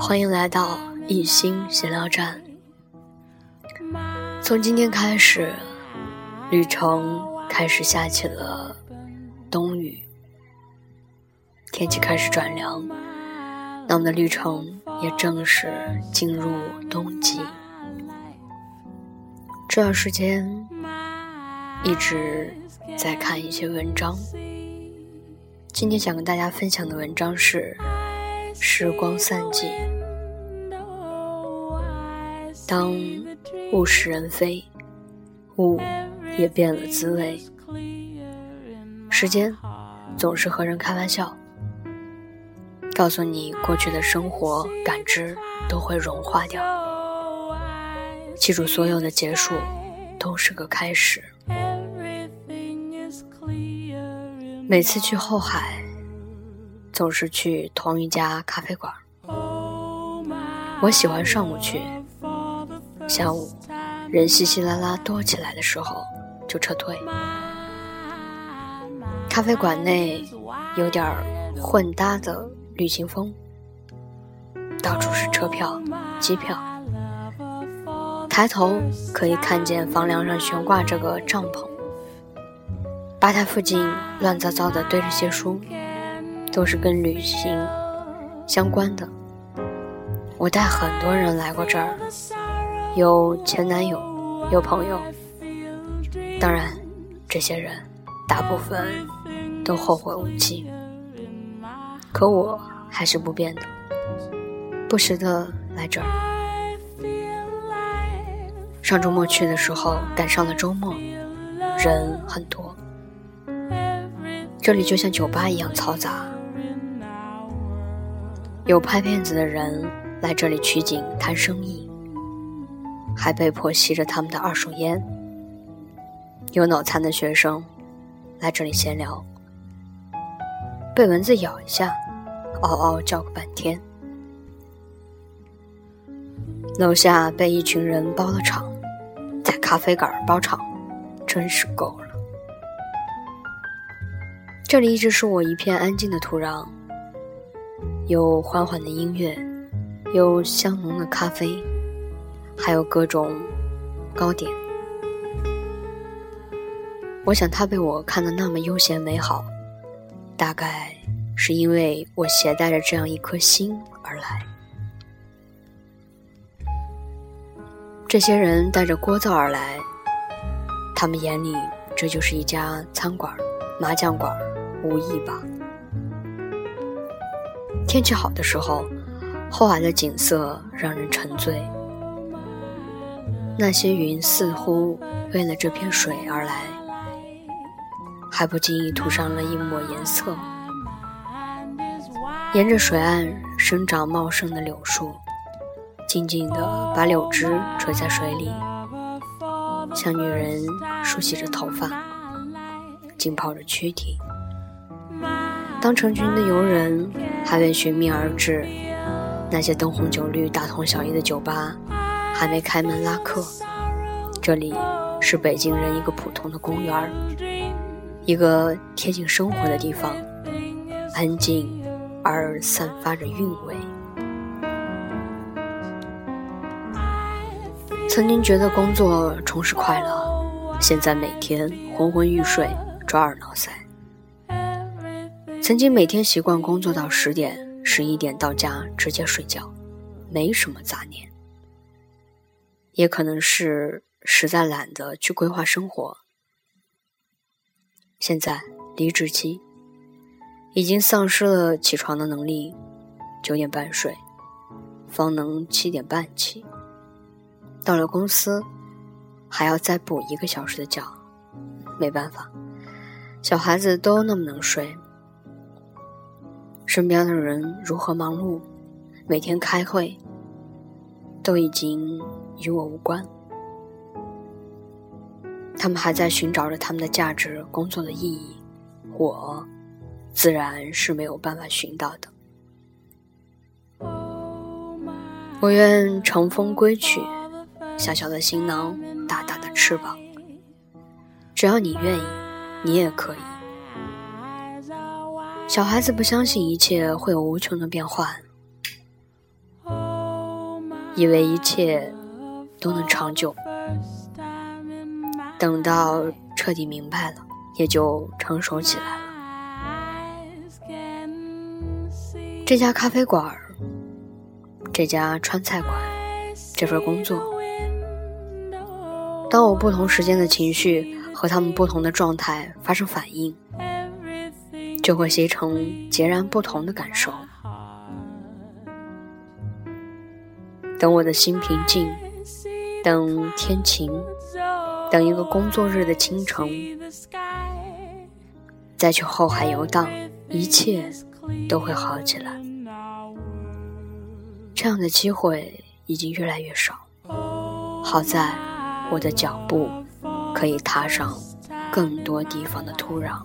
欢迎来到一心闲聊站。从今天开始，旅程开始下起了冬雨，天气开始转凉，那我们的旅程也正式进入冬季。这段时间一直在看一些文章，今天想跟大家分享的文章是《时光散尽》。当物是人非，物也变了滋味。时间总是和人开玩笑，告诉你过去的生活感知都会融化掉。记住，所有的结束都是个开始。每次去后海，总是去同一家咖啡馆。我喜欢上午去。下午，人稀稀拉拉多起来的时候，就撤退。咖啡馆内有点混搭的旅行风，到处是车票、机票。抬头可以看见房梁上悬挂着个帐篷，吧台附近乱糟糟的堆着些书，都是跟旅行相关的。我带很多人来过这儿。有前男友，有朋友，当然，这些人大部分都后会无期。可我还是不变的，不时的来这儿。上周末去的时候赶上了周末，人很多，这里就像酒吧一样嘈杂。有拍片子的人来这里取景谈生意。还被迫吸着他们的二手烟。有脑残的学生来这里闲聊，被蚊子咬一下，嗷嗷叫个半天。楼下被一群人包了场，在咖啡馆包场，真是够了。这里一直是我一片安静的土壤，有缓缓的音乐，有香浓的咖啡。还有各种糕点，我想他被我看得那么悠闲美好，大概是因为我携带着这样一颗心而来。这些人带着聒噪而来，他们眼里这就是一家餐馆、麻将馆，无异吧。天气好的时候，后海的景色让人沉醉。那些云似乎为了这片水而来，还不经意涂上了一抹颜色。沿着水岸生长茂盛的柳树，静静地把柳枝垂在水里，像女人梳洗着头发，浸泡着躯体。当成群的游人还未寻觅而至，那些灯红酒绿、大同小异的酒吧。还没开门拉客，这里是北京人一个普通的公园，一个贴近生活的地方，安静而散发着韵味。曾经觉得工作充实快乐，现在每天昏昏欲睡，抓耳挠腮。曾经每天习惯工作到十点、十一点到家直接睡觉，没什么杂念。也可能是实在懒得去规划生活。现在离职期，已经丧失了起床的能力，九点半睡，方能七点半起。到了公司，还要再补一个小时的觉，没办法，小孩子都那么能睡。身边的人如何忙碌，每天开会，都已经。与我无关，他们还在寻找着他们的价值、工作的意义，我自然是没有办法寻到的。我愿乘风归去，小小的行囊，大大的翅膀。只要你愿意，你也可以。小孩子不相信一切会有无穷的变换。以为一切都能长久。等到彻底明白了，也就成熟起来了。这家咖啡馆，这家川菜馆，这份工作，当我不同时间的情绪和他们不同的状态发生反应，就会形成截然不同的感受。等我的心平静，等天晴，等一个工作日的清晨，再去后海游荡，一切都会好起来。这样的机会已经越来越少，好在我的脚步可以踏上更多地方的土壤。